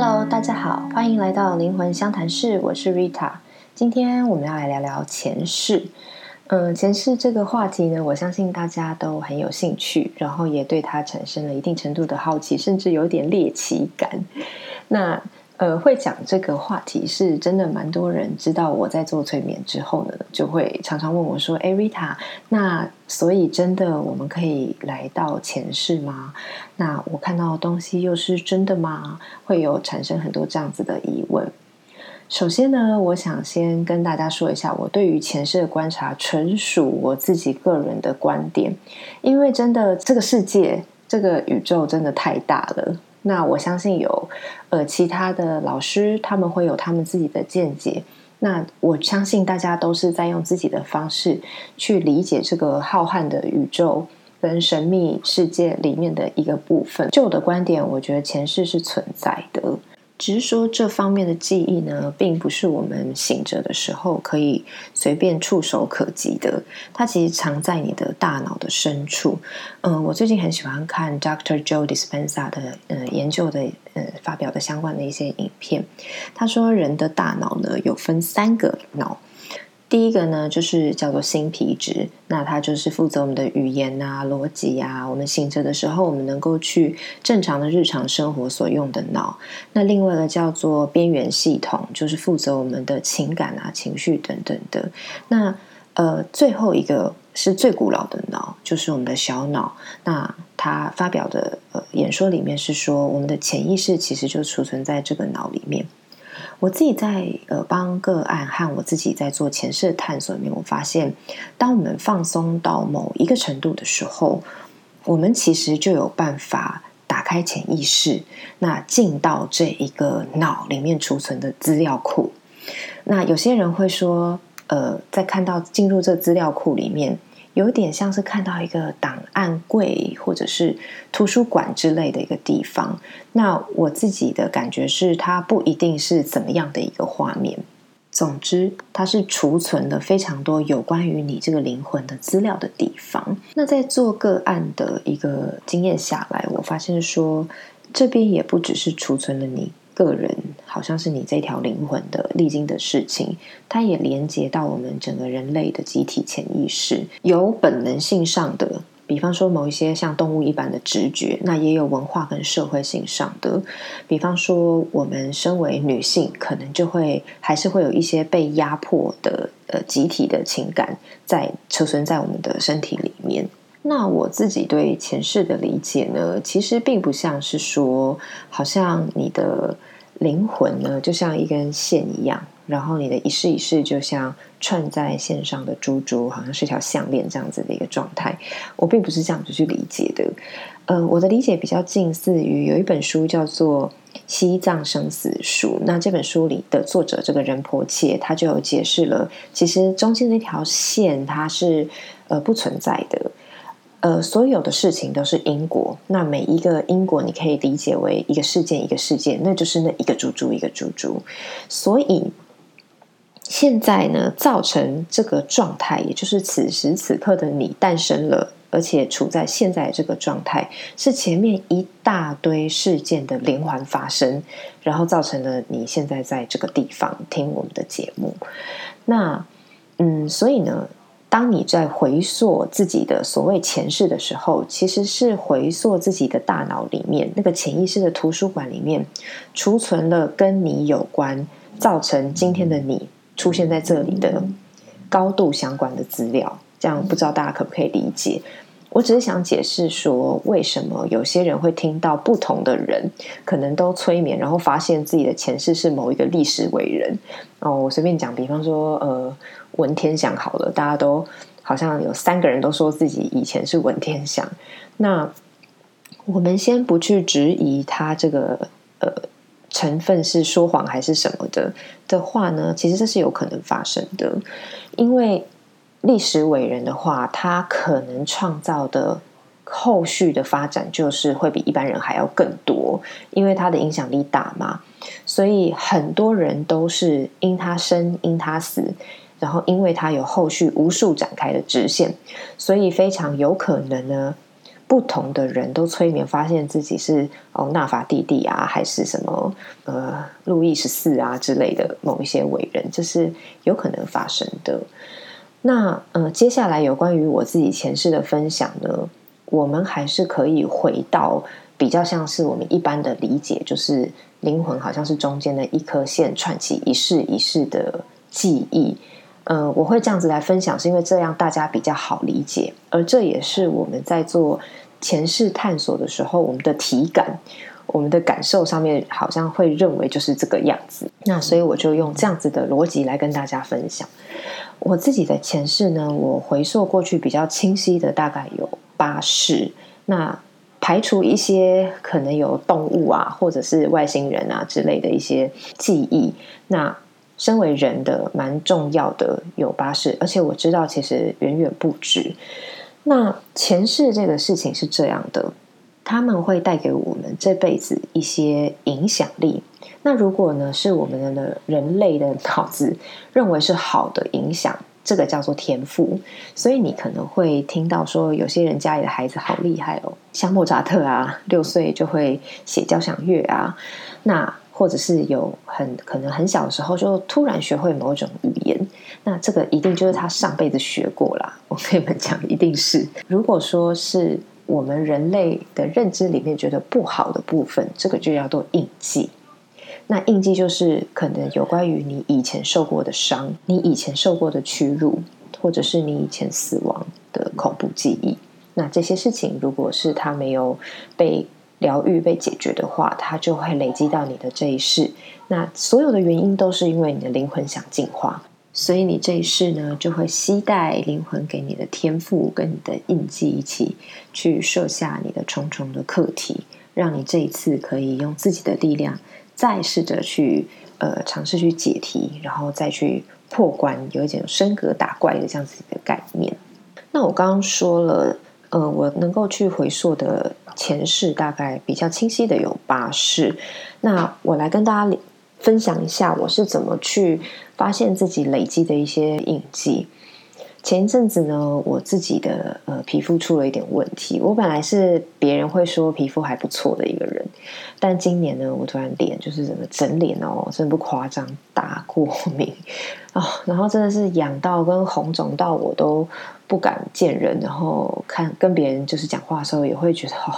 Hello，大家好，欢迎来到灵魂相谈室，我是 Rita。今天我们要来聊聊前世。嗯，前世这个话题呢，我相信大家都很有兴趣，然后也对它产生了一定程度的好奇，甚至有点猎奇感。那呃，会讲这个话题是真的，蛮多人知道我在做催眠之后呢，就会常常问我说：“哎，Rita，那所以真的我们可以来到前世吗？那我看到的东西又是真的吗？”会有产生很多这样子的疑问。首先呢，我想先跟大家说一下，我对于前世的观察纯属我自己个人的观点，因为真的这个世界、这个宇宙真的太大了。那我相信有呃其他的老师，他们会有他们自己的见解。那我相信大家都是在用自己的方式去理解这个浩瀚的宇宙跟神秘世界里面的一个部分。就我的观点，我觉得前世是存在的。只是说这方面的记忆呢，并不是我们醒着的时候可以随便触手可及的。它其实藏在你的大脑的深处。嗯，我最近很喜欢看 Dr. Joe Dispenza 的呃研究的呃发表的相关的一些影片。他说，人的大脑呢有分三个脑。第一个呢，就是叫做新皮质，那它就是负责我们的语言啊、逻辑啊。我们醒着的时候，我们能够去正常的日常生活所用的脑。那另外一个叫做边缘系统，就是负责我们的情感啊、情绪等等的。那呃，最后一个是最古老的脑，就是我们的小脑。那他发表的呃演说里面是说，我们的潜意识其实就储存在这个脑里面。我自己在呃帮个案和我自己在做前世的探索里面，我发现，当我们放松到某一个程度的时候，我们其实就有办法打开潜意识，那进到这一个脑里面储存的资料库。那有些人会说，呃，在看到进入这资料库里面。有点像是看到一个档案柜或者是图书馆之类的一个地方。那我自己的感觉是，它不一定是怎么样的一个画面。总之，它是储存了非常多有关于你这个灵魂的资料的地方。那在做个案的一个经验下来，我发现说，这边也不只是储存了你。个人好像是你这条灵魂的历经的事情，它也连接到我们整个人类的集体潜意识，有本能性上的，比方说某一些像动物一般的直觉，那也有文化跟社会性上的，比方说我们身为女性，可能就会还是会有一些被压迫的呃集体的情感在储存在我们的身体里面。那我自己对前世的理解呢，其实并不像是说，好像你的灵魂呢，就像一根线一样，然后你的一世一世就像串在线上的珠珠，好像是条项链这样子的一个状态。我并不是这样子去理解的。呃，我的理解比较近似于有一本书叫做《西藏生死书》，那这本书里的作者这个人婆切，他就有解释了，其实中间那条线它是呃不存在的。呃，所有的事情都是因果。那每一个因果，你可以理解为一个事件，一个事件，那就是那一个猪猪，一个猪猪。所以现在呢，造成这个状态，也就是此时此刻的你诞生了，而且处在现在这个状态，是前面一大堆事件的连环发生，然后造成了你现在在这个地方听我们的节目。那嗯，所以呢？当你在回溯自己的所谓前世的时候，其实是回溯自己的大脑里面那个潜意识的图书馆里面，储存了跟你有关、造成今天的你出现在这里的高度相关的资料。这样不知道大家可不可以理解？我只是想解释说，为什么有些人会听到不同的人可能都催眠，然后发现自己的前世是某一个历史伟人。哦，我随便讲，比方说，呃。文天祥好了，大家都好像有三个人都说自己以前是文天祥。那我们先不去质疑他这个呃成分是说谎还是什么的的话呢？其实这是有可能发生的，因为历史伟人的话，他可能创造的后续的发展就是会比一般人还要更多，因为他的影响力大嘛。所以很多人都是因他生，因他死。然后，因为他有后续无数展开的支线，所以非常有可能呢，不同的人都催眠，发现自己是哦纳法弟弟啊，还是什么呃路易十四啊之类的某一些伟人，这是有可能发生的。那呃，接下来有关于我自己前世的分享呢，我们还是可以回到比较像是我们一般的理解，就是灵魂好像是中间的一颗线串起一世一世的记忆。呃，我会这样子来分享，是因为这样大家比较好理解，而这也是我们在做前世探索的时候，我们的体感、我们的感受上面好像会认为就是这个样子。那所以我就用这样子的逻辑来跟大家分享我自己的前世呢。我回溯过去比较清晰的大概有八世，那排除一些可能有动物啊，或者是外星人啊之类的一些记忆，那。身为人的蛮重要的有八世，而且我知道其实远远不止。那前世这个事情是这样的，他们会带给我们这辈子一些影响力。那如果呢是我们的人类的脑子 认为是好的影响，这个叫做天赋。所以你可能会听到说，有些人家里的孩子好厉害哦，像莫扎特啊，六岁就会写交响乐啊，那。或者是有很可能很小的时候就突然学会某种语言，那这个一定就是他上辈子学过啦。我跟你们讲，一定是。如果说是我们人类的认知里面觉得不好的部分，这个就叫做印记。那印记就是可能有关于你以前受过的伤，你以前受过的屈辱，或者是你以前死亡的恐怖记忆。那这些事情，如果是他没有被。疗愈被解决的话，它就会累积到你的这一世。那所有的原因都是因为你的灵魂想进化，所以你这一世呢，就会期待灵魂给你的天赋跟你的印记一起去设下你的重重的课题，让你这一次可以用自己的力量再试着去呃尝试去解题，然后再去破关，有一点升格打怪的这样子的概念。那我刚刚说了，呃，我能够去回溯的。前世大概比较清晰的有八世，那我来跟大家分享一下我是怎么去发现自己累积的一些印记。前一阵子呢，我自己的呃皮肤出了一点问题。我本来是别人会说皮肤还不错的一个人，但今年呢，我突然脸就是整个整脸哦，真的不夸张，大过敏啊，然后真的是痒到跟红肿到我都不敢见人，然后看跟别人就是讲话的时候也会觉得哦，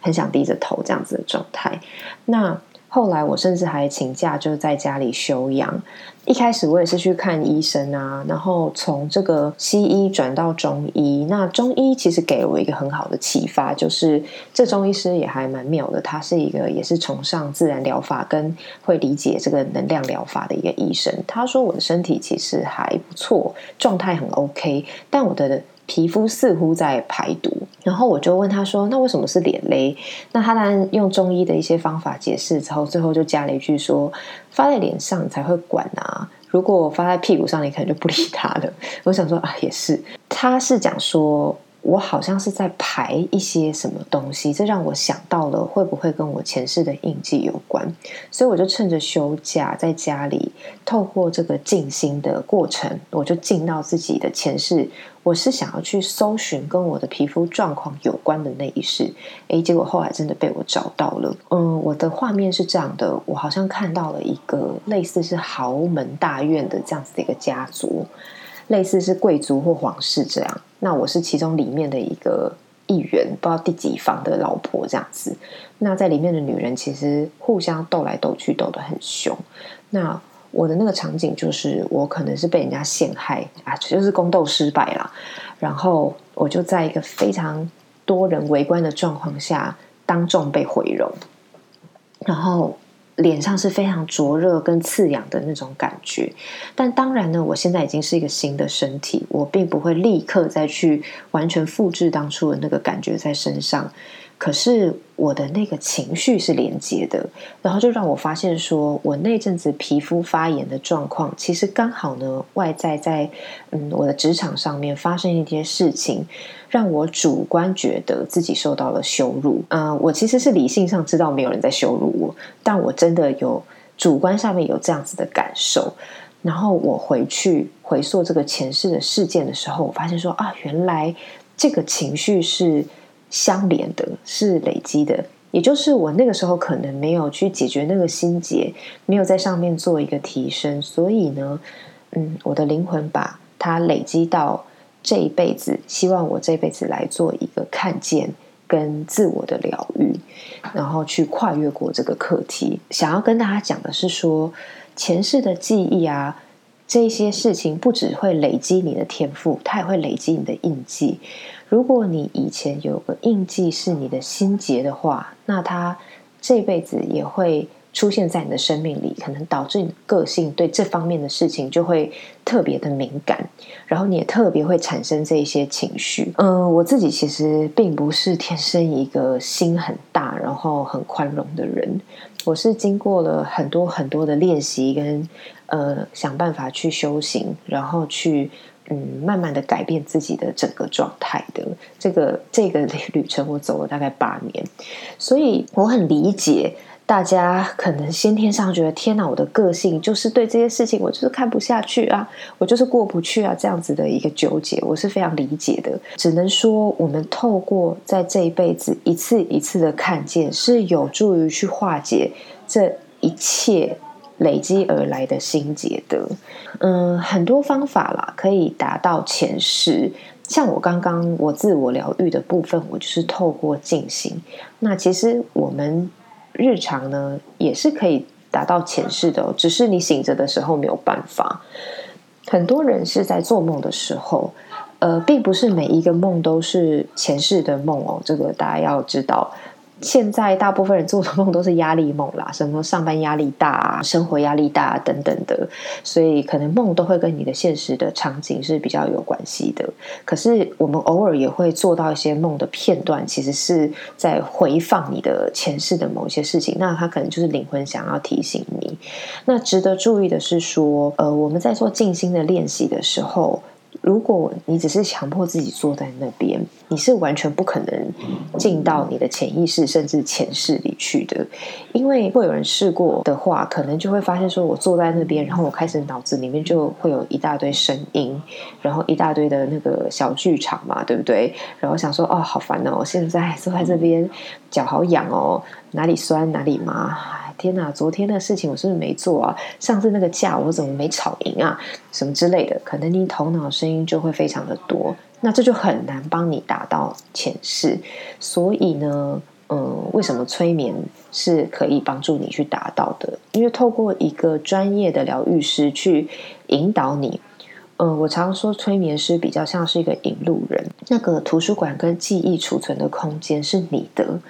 很想低着头这样子的状态。那后来我甚至还请假就在家里休养。一开始我也是去看医生啊，然后从这个西医转到中医。那中医其实给我一个很好的启发，就是这中医师也还蛮妙的，他是一个也是崇尚自然疗法跟会理解这个能量疗法的一个医生。他说我的身体其实还不错，状态很 OK，但我的皮肤似乎在排毒。然后我就问他说：“那为什么是脸勒？”那他当然用中医的一些方法解释之后，最后就加了一句说。发在脸上才会管啊，如果发在屁股上，你可能就不理他了。我想说啊，也是，他是讲说。我好像是在排一些什么东西，这让我想到了会不会跟我前世的印记有关，所以我就趁着休假在家里，透过这个静心的过程，我就进到自己的前世。我是想要去搜寻跟我的皮肤状况有关的那一世，诶，结果后来真的被我找到了。嗯，我的画面是这样的，我好像看到了一个类似是豪门大院的这样子的一个家族。类似是贵族或皇室这样，那我是其中里面的一个议员，不知道第几房的老婆这样子。那在里面的女人其实互相斗来斗去，斗得很凶。那我的那个场景就是我可能是被人家陷害啊，就是宫斗失败了，然后我就在一个非常多人围观的状况下，当众被毁容，然后。脸上是非常灼热跟刺痒的那种感觉，但当然呢，我现在已经是一个新的身体，我并不会立刻再去完全复制当初的那个感觉在身上。可是我的那个情绪是连接的，然后就让我发现，说我那阵子皮肤发炎的状况，其实刚好呢，外在在嗯我的职场上面发生一些事情，让我主观觉得自己受到了羞辱。嗯，我其实是理性上知道没有人在羞辱我，但我真的有主观上面有这样子的感受。然后我回去回溯这个前世的事件的时候，我发现说啊，原来这个情绪是。相连的，是累积的。也就是我那个时候可能没有去解决那个心结，没有在上面做一个提升，所以呢，嗯，我的灵魂把它累积到这一辈子，希望我这辈子来做一个看见跟自我的疗愈，然后去跨越过这个课题。想要跟大家讲的是说，前世的记忆啊。这些事情不只会累积你的天赋，它也会累积你的印记。如果你以前有个印记是你的心结的话，那它这辈子也会出现在你的生命里，可能导致你个性对这方面的事情就会特别的敏感，然后你也特别会产生这一些情绪。嗯，我自己其实并不是天生一个心很，然后很宽容的人。我是经过了很多很多的练习，跟呃想办法去修行，然后去嗯慢慢的改变自己的整个状态的。这个这个旅程我走了大概八年，所以我很理解。大家可能先天上觉得天哪，我的个性就是对这些事情我就是看不下去啊，我就是过不去啊，这样子的一个纠结，我是非常理解的。只能说，我们透过在这一辈子一次一次的看见，是有助于去化解这一切累积而来的心结的。嗯，很多方法啦，可以达到前世。像我刚刚我自我疗愈的部分，我就是透过静心。那其实我们。日常呢也是可以达到前世的，只是你醒着的时候没有办法。很多人是在做梦的时候，呃，并不是每一个梦都是前世的梦哦，这个大家要知道。现在大部分人做的梦都是压力梦啦，什么上班压力大、生活压力大等等的，所以可能梦都会跟你的现实的场景是比较有关系的。可是我们偶尔也会做到一些梦的片段，其实是在回放你的前世的某些事情。那它可能就是灵魂想要提醒你。那值得注意的是说，呃，我们在做静心的练习的时候。如果你只是强迫自己坐在那边，你是完全不可能进到你的潜意识甚至前世里去的。因为会有人试过的话，可能就会发现说，我坐在那边，然后我开始脑子里面就会有一大堆声音，然后一大堆的那个小剧场嘛，对不对？然后想说，哦，好烦哦，现在坐在这边，脚好痒哦，哪里酸哪里麻。天哪！昨天的事情我是不是没做啊？上次那个架我怎么没吵赢啊？什么之类的，可能你头脑声音就会非常的多，那这就很难帮你达到前世。所以呢，嗯，为什么催眠是可以帮助你去达到的？因为透过一个专业的疗愈师去引导你。嗯，我常说催眠师比较像是一个引路人，那个图书馆跟记忆储存的空间是你的，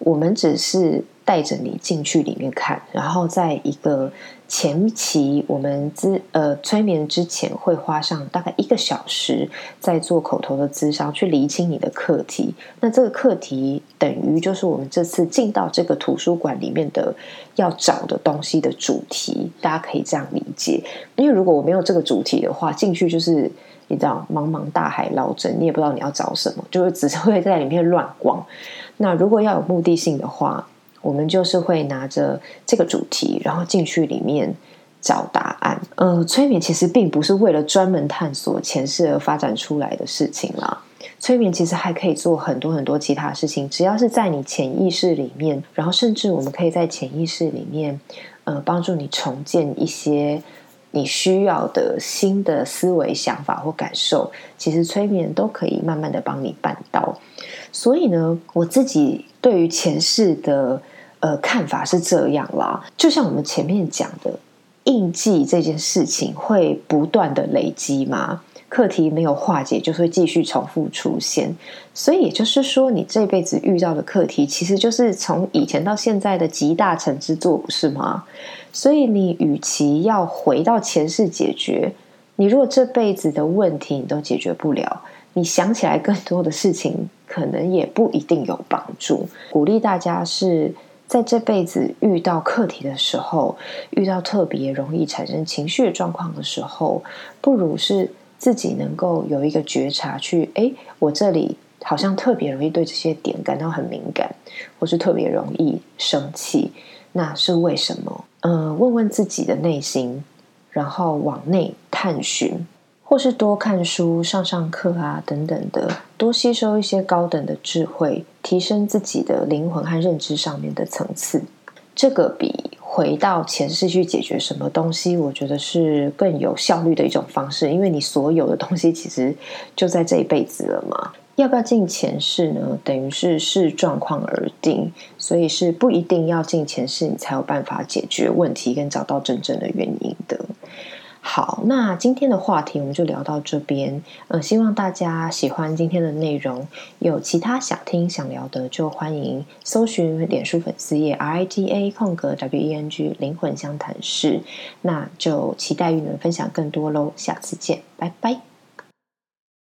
我们只是。带着你进去里面看，然后在一个前期，我们之呃催眠之前会花上大概一个小时，在做口头的咨商，去厘清你的课题。那这个课题等于就是我们这次进到这个图书馆里面的要找的东西的主题，大家可以这样理解。因为如果我没有这个主题的话，进去就是你知道茫茫大海捞针，你也不知道你要找什么，就是只是会在里面乱逛。那如果要有目的性的话，我们就是会拿着这个主题，然后进去里面找答案。呃，催眠其实并不是为了专门探索前世而发展出来的事情啦。催眠其实还可以做很多很多其他事情，只要是在你潜意识里面，然后甚至我们可以在潜意识里面，呃，帮助你重建一些你需要的新的思维、想法或感受。其实催眠都可以慢慢的帮你办到。所以呢，我自己对于前世的呃看法是这样啦，就像我们前面讲的，印记这件事情会不断的累积嘛，课题没有化解，就会继续重复出现。所以也就是说，你这辈子遇到的课题，其实就是从以前到现在的集大成之作，不是吗？所以你与其要回到前世解决，你如果这辈子的问题你都解决不了。你想起来更多的事情，可能也不一定有帮助。鼓励大家是在这辈子遇到课题的时候，遇到特别容易产生情绪状况的时候，不如是自己能够有一个觉察，去哎，我这里好像特别容易对这些点感到很敏感，或是特别容易生气，那是为什么？嗯，问问自己的内心，然后往内探寻。或是多看书、上上课啊等等的，多吸收一些高等的智慧，提升自己的灵魂和认知上面的层次。这个比回到前世去解决什么东西，我觉得是更有效率的一种方式，因为你所有的东西其实就在这一辈子了嘛。要不要进前世呢？等于是视状况而定，所以是不一定要进前世，你才有办法解决问题跟找到真正的原因的。好，那今天的话题我们就聊到这边。呃，希望大家喜欢今天的内容。有其他想听想聊的，就欢迎搜寻脸书粉丝页 R I T A 空格 W E N G 灵魂相谈室。那就期待与你们分享更多喽，下次见，拜拜。